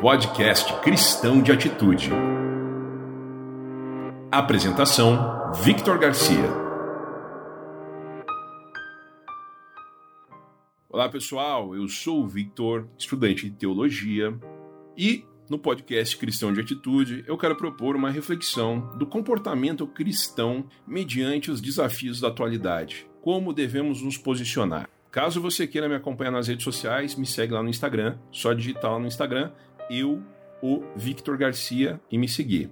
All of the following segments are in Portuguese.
Podcast Cristão de Atitude. Apresentação: Victor Garcia. Olá pessoal, eu sou o Victor, estudante de teologia, e no podcast Cristão de Atitude eu quero propor uma reflexão do comportamento cristão mediante os desafios da atualidade. Como devemos nos posicionar? Caso você queira me acompanhar nas redes sociais, me segue lá no Instagram, só digitar lá no Instagram eu, o Victor Garcia, e me seguir.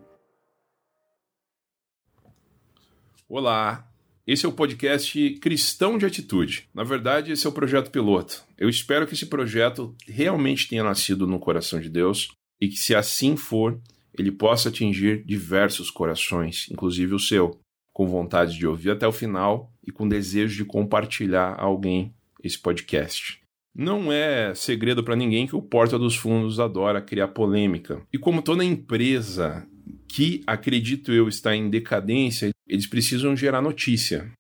Olá, esse é o podcast Cristão de Atitude. Na verdade, esse é o projeto piloto. Eu espero que esse projeto realmente tenha nascido no coração de Deus e que, se assim for, ele possa atingir diversos corações, inclusive o seu, com vontade de ouvir até o final e com desejo de compartilhar a alguém esse podcast. Não é segredo para ninguém que o Porta dos Fundos adora criar polêmica. E como toda empresa que, acredito eu, está em decadência, eles precisam gerar notícia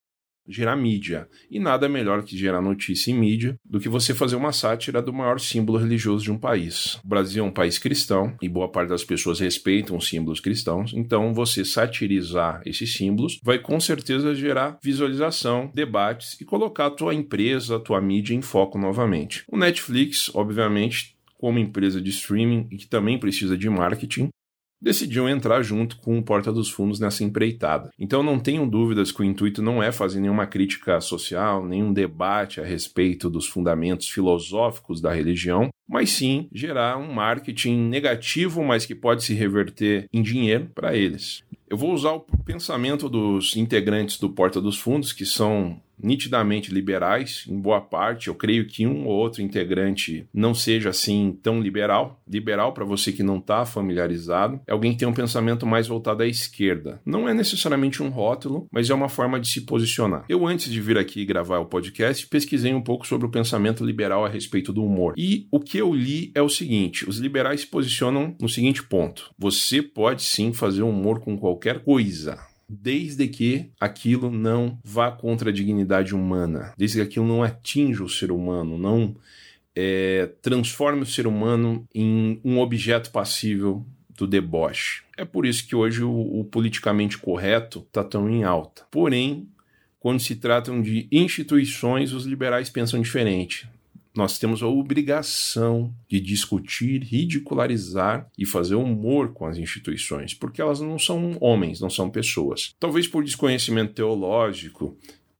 gerar mídia. E nada melhor que gerar notícia em mídia do que você fazer uma sátira do maior símbolo religioso de um país. O Brasil é um país cristão e boa parte das pessoas respeitam os símbolos cristãos, então você satirizar esses símbolos vai com certeza gerar visualização, debates e colocar a tua empresa, a tua mídia em foco novamente. O Netflix, obviamente, como empresa de streaming e que também precisa de marketing, decidiu entrar junto com o Porta dos Fundos nessa empreitada. Então não tenho dúvidas que o intuito não é fazer nenhuma crítica social, nenhum debate a respeito dos fundamentos filosóficos da religião, mas sim gerar um marketing negativo, mas que pode se reverter em dinheiro para eles. Eu vou usar o pensamento dos integrantes do Porta dos Fundos, que são nitidamente liberais, em boa parte. Eu creio que um ou outro integrante não seja assim tão liberal. Liberal, para você que não está familiarizado, é alguém que tem um pensamento mais voltado à esquerda. Não é necessariamente um rótulo, mas é uma forma de se posicionar. Eu, antes de vir aqui gravar o podcast, pesquisei um pouco sobre o pensamento liberal a respeito do humor. E o que eu li é o seguinte: os liberais se posicionam no seguinte ponto: você pode sim fazer humor com qualquer coisa desde que aquilo não vá contra a dignidade humana, desde que aquilo não atinja o ser humano, não é, transforme o ser humano em um objeto passível do deboche. É por isso que hoje o, o politicamente correto está tão em alta. Porém, quando se tratam de instituições, os liberais pensam diferente nós temos a obrigação de discutir, ridicularizar e fazer humor com as instituições, porque elas não são homens, não são pessoas. Talvez por desconhecimento teológico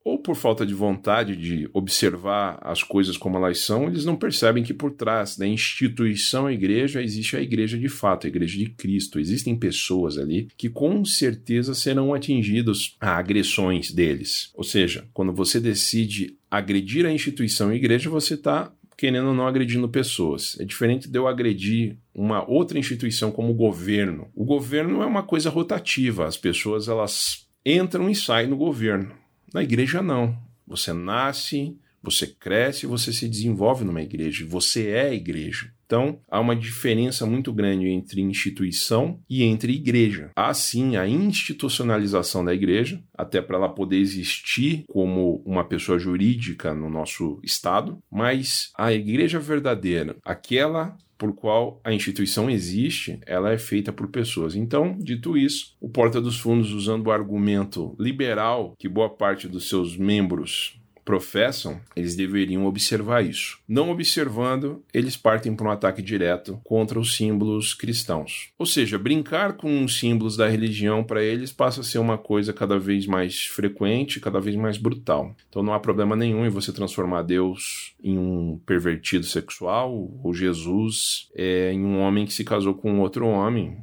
ou por falta de vontade de observar as coisas como elas são, eles não percebem que por trás da instituição igreja existe a igreja de fato, a igreja de Cristo. Existem pessoas ali que com certeza serão atingidos a agressões deles. Ou seja, quando você decide agredir a instituição igreja, você está querendo ou não agredindo pessoas. É diferente de eu agredir uma outra instituição como o governo. O governo é uma coisa rotativa, as pessoas elas entram e saem no governo. Na igreja não. Você nasce, você cresce, você se desenvolve numa igreja, você é igreja. Então, há uma diferença muito grande entre instituição e entre igreja. Há sim a institucionalização da igreja, até para ela poder existir como uma pessoa jurídica no nosso estado, mas a igreja verdadeira, aquela por qual a instituição existe, ela é feita por pessoas. Então, dito isso, o Porta dos Fundos, usando o argumento liberal que boa parte dos seus membros professam, eles deveriam observar isso. Não observando, eles partem para um ataque direto contra os símbolos cristãos. Ou seja, brincar com os símbolos da religião para eles passa a ser uma coisa cada vez mais frequente, cada vez mais brutal. Então não há problema nenhum em você transformar Deus em um pervertido sexual ou Jesus é, em um homem que se casou com outro homem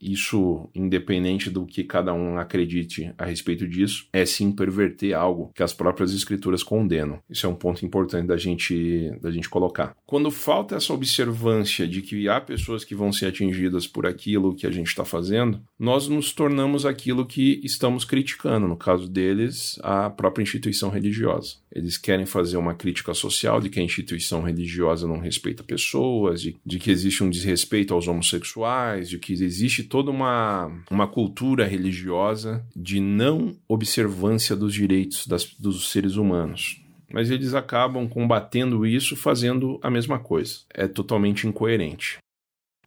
isso, independente do que cada um acredite a respeito disso, é sim perverter algo que as próprias escrituras condenam. Isso é um ponto importante da gente, da gente colocar. Quando falta essa observância de que há pessoas que vão ser atingidas por aquilo que a gente está fazendo, nós nos tornamos aquilo que estamos criticando, no caso deles, a própria instituição religiosa. Eles querem fazer uma crítica social de que a instituição religiosa não respeita pessoas, de, de que existe um desrespeito aos homossexuais, de que existe toda uma, uma cultura religiosa de não observância dos direitos das, dos seres humanos. Mas eles acabam combatendo isso fazendo a mesma coisa. É totalmente incoerente.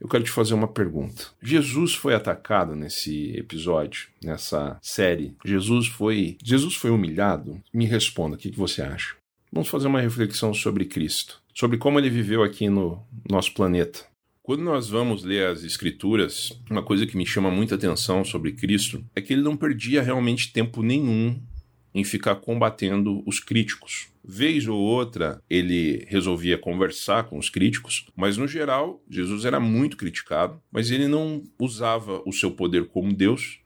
Eu quero te fazer uma pergunta. Jesus foi atacado nesse episódio, nessa série? Jesus foi, Jesus foi humilhado? Me responda, o que, que você acha? Vamos fazer uma reflexão sobre Cristo, sobre como ele viveu aqui no nosso planeta. Quando nós vamos ler as Escrituras, uma coisa que me chama muita atenção sobre Cristo é que ele não perdia realmente tempo nenhum em ficar combatendo os críticos. Vez ou outra ele resolvia conversar com os críticos, mas no geral Jesus era muito criticado, mas ele não usava o seu poder como Deus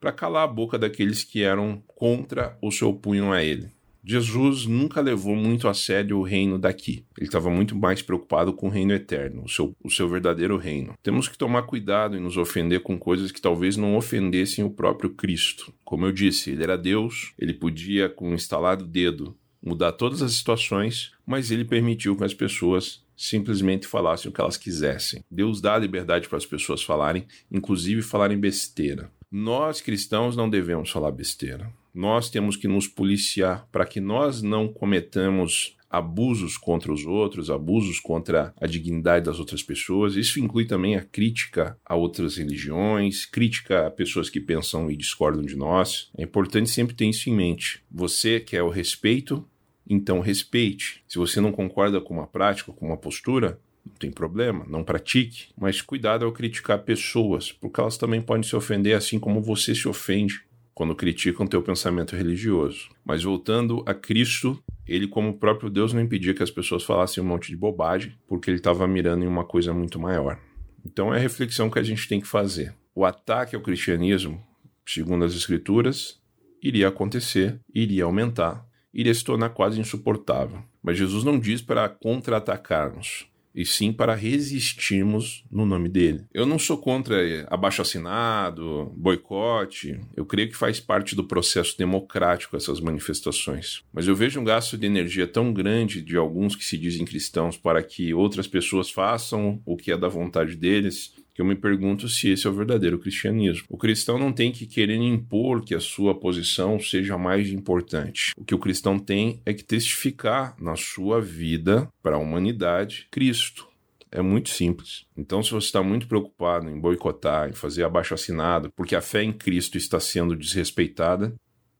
para calar a boca daqueles que eram contra ou se opunham a ele. Jesus nunca levou muito a sério o reino daqui. Ele estava muito mais preocupado com o reino eterno, o seu, o seu verdadeiro reino. Temos que tomar cuidado em nos ofender com coisas que talvez não ofendessem o próprio Cristo. Como eu disse, ele era Deus, ele podia, com um instalado dedo, mudar todas as situações, mas ele permitiu que as pessoas simplesmente falassem o que elas quisessem. Deus dá liberdade para as pessoas falarem, inclusive falarem besteira. Nós cristãos não devemos falar besteira. Nós temos que nos policiar para que nós não cometamos abusos contra os outros, abusos contra a dignidade das outras pessoas. Isso inclui também a crítica a outras religiões, crítica a pessoas que pensam e discordam de nós. É importante sempre ter isso em mente. Você quer o respeito, então respeite. Se você não concorda com uma prática, com uma postura, não tem problema, não pratique, mas cuidado ao criticar pessoas, porque elas também podem se ofender assim como você se ofende quando criticam teu pensamento religioso. Mas voltando a Cristo, ele, como próprio Deus, não impedia que as pessoas falassem um monte de bobagem, porque ele estava mirando em uma coisa muito maior. Então é a reflexão que a gente tem que fazer. O ataque ao cristianismo, segundo as Escrituras, iria acontecer, iria aumentar, iria se tornar quase insuportável. Mas Jesus não diz para contra-atacarmos e sim para resistirmos no nome dele. Eu não sou contra abaixo assinado, boicote. Eu creio que faz parte do processo democrático essas manifestações. Mas eu vejo um gasto de energia tão grande de alguns que se dizem cristãos para que outras pessoas façam o que é da vontade deles eu me pergunto se esse é o verdadeiro cristianismo. O cristão não tem que querer impor que a sua posição seja mais importante. O que o cristão tem é que testificar na sua vida para a humanidade Cristo. É muito simples. Então, se você está muito preocupado em boicotar, em fazer abaixo assinado, porque a fé em Cristo está sendo desrespeitada,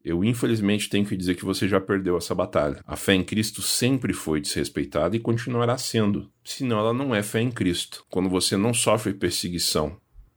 eu infelizmente tenho que dizer que você já perdeu essa batalha. A fé em Cristo sempre foi desrespeitada e continuará sendo, senão ela não é fé em Cristo. Quando você não sofre perseguição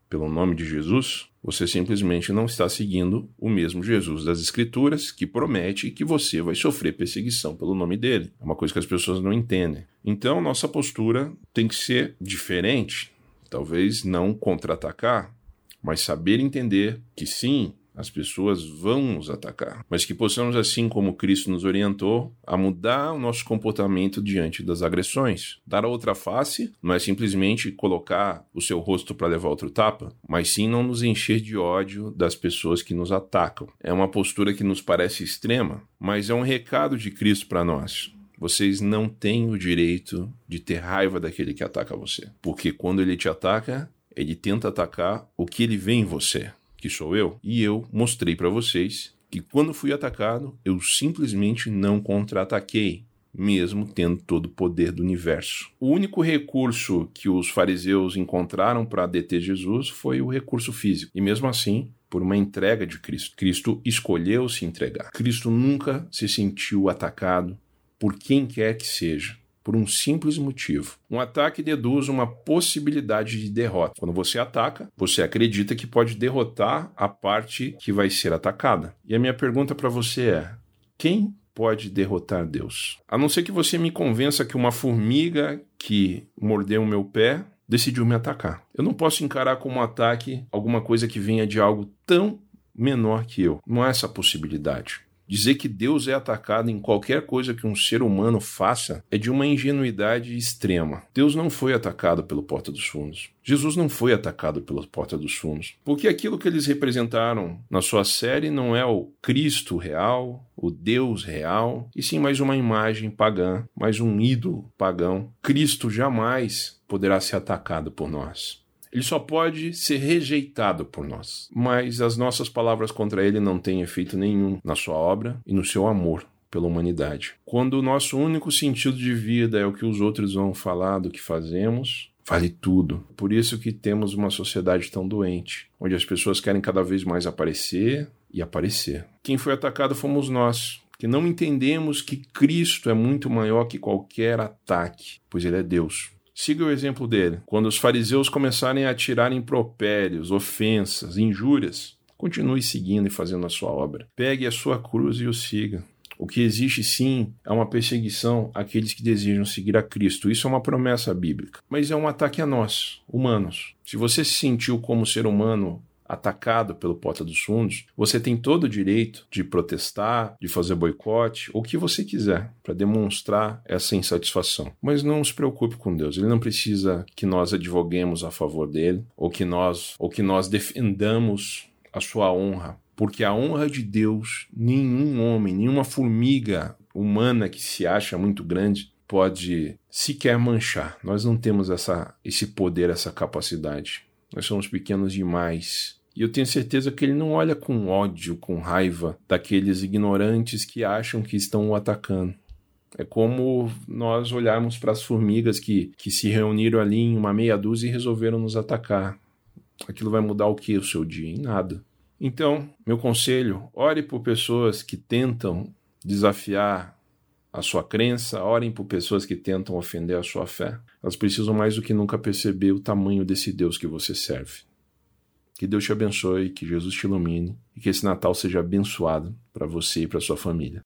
pelo nome de Jesus, você simplesmente não está seguindo o mesmo Jesus das Escrituras que promete que você vai sofrer perseguição pelo nome dele. É uma coisa que as pessoas não entendem. Então, nossa postura tem que ser diferente. Talvez não contra-atacar, mas saber entender que sim, as pessoas vão nos atacar, mas que possamos, assim como Cristo nos orientou, a mudar o nosso comportamento diante das agressões. Dar a outra face não é simplesmente colocar o seu rosto para levar outro tapa, mas sim não nos encher de ódio das pessoas que nos atacam. É uma postura que nos parece extrema, mas é um recado de Cristo para nós. Vocês não têm o direito de ter raiva daquele que ataca você, porque quando ele te ataca, ele tenta atacar o que ele vê em você que sou eu, e eu mostrei para vocês que quando fui atacado, eu simplesmente não contra-ataquei, mesmo tendo todo o poder do universo. O único recurso que os fariseus encontraram para deter Jesus foi o recurso físico, e mesmo assim, por uma entrega de Cristo. Cristo escolheu se entregar. Cristo nunca se sentiu atacado por quem quer que seja por um simples motivo. Um ataque deduz uma possibilidade de derrota. Quando você ataca, você acredita que pode derrotar a parte que vai ser atacada. E a minha pergunta para você é: quem pode derrotar Deus? A não ser que você me convença que uma formiga que mordeu o meu pé decidiu me atacar. Eu não posso encarar como um ataque alguma coisa que venha de algo tão menor que eu. Não há essa possibilidade. Dizer que Deus é atacado em qualquer coisa que um ser humano faça é de uma ingenuidade extrema. Deus não foi atacado pelo Porta dos Fundos. Jesus não foi atacado pela Porta dos Fundos. Porque aquilo que eles representaram na sua série não é o Cristo real, o Deus real, e sim mais uma imagem pagã, mais um ídolo pagão. Cristo jamais poderá ser atacado por nós. Ele só pode ser rejeitado por nós. Mas as nossas palavras contra ele não têm efeito nenhum na sua obra e no seu amor pela humanidade. Quando o nosso único sentido de vida é o que os outros vão falar do que fazemos, vale tudo. Por isso que temos uma sociedade tão doente, onde as pessoas querem cada vez mais aparecer e aparecer. Quem foi atacado fomos nós, que não entendemos que Cristo é muito maior que qualquer ataque, pois ele é Deus. Siga o exemplo dele. Quando os fariseus começarem a atirar impropérios, ofensas, injúrias, continue seguindo e fazendo a sua obra. Pegue a sua cruz e o siga. O que existe sim é uma perseguição àqueles que desejam seguir a Cristo. Isso é uma promessa bíblica. Mas é um ataque a nós, humanos. Se você se sentiu como ser humano atacado pelo Porta dos Fundos, você tem todo o direito de protestar, de fazer boicote, o que você quiser, para demonstrar essa insatisfação. Mas não se preocupe com Deus, ele não precisa que nós advoguemos a favor dele, ou que nós, ou que nós defendamos a sua honra, porque a honra de Deus, nenhum homem, nenhuma formiga humana que se acha muito grande pode sequer manchar. Nós não temos essa, esse poder, essa capacidade. Nós somos pequenos demais. E eu tenho certeza que ele não olha com ódio, com raiva daqueles ignorantes que acham que estão o atacando. É como nós olharmos para as formigas que, que se reuniram ali em uma meia dúzia e resolveram nos atacar. Aquilo vai mudar o que o seu dia? Em nada. Então, meu conselho: ore por pessoas que tentam desafiar a sua crença, orem por pessoas que tentam ofender a sua fé. Elas precisam mais do que nunca perceber o tamanho desse Deus que você serve. Que Deus te abençoe, que Jesus te ilumine e que esse Natal seja abençoado para você e para sua família.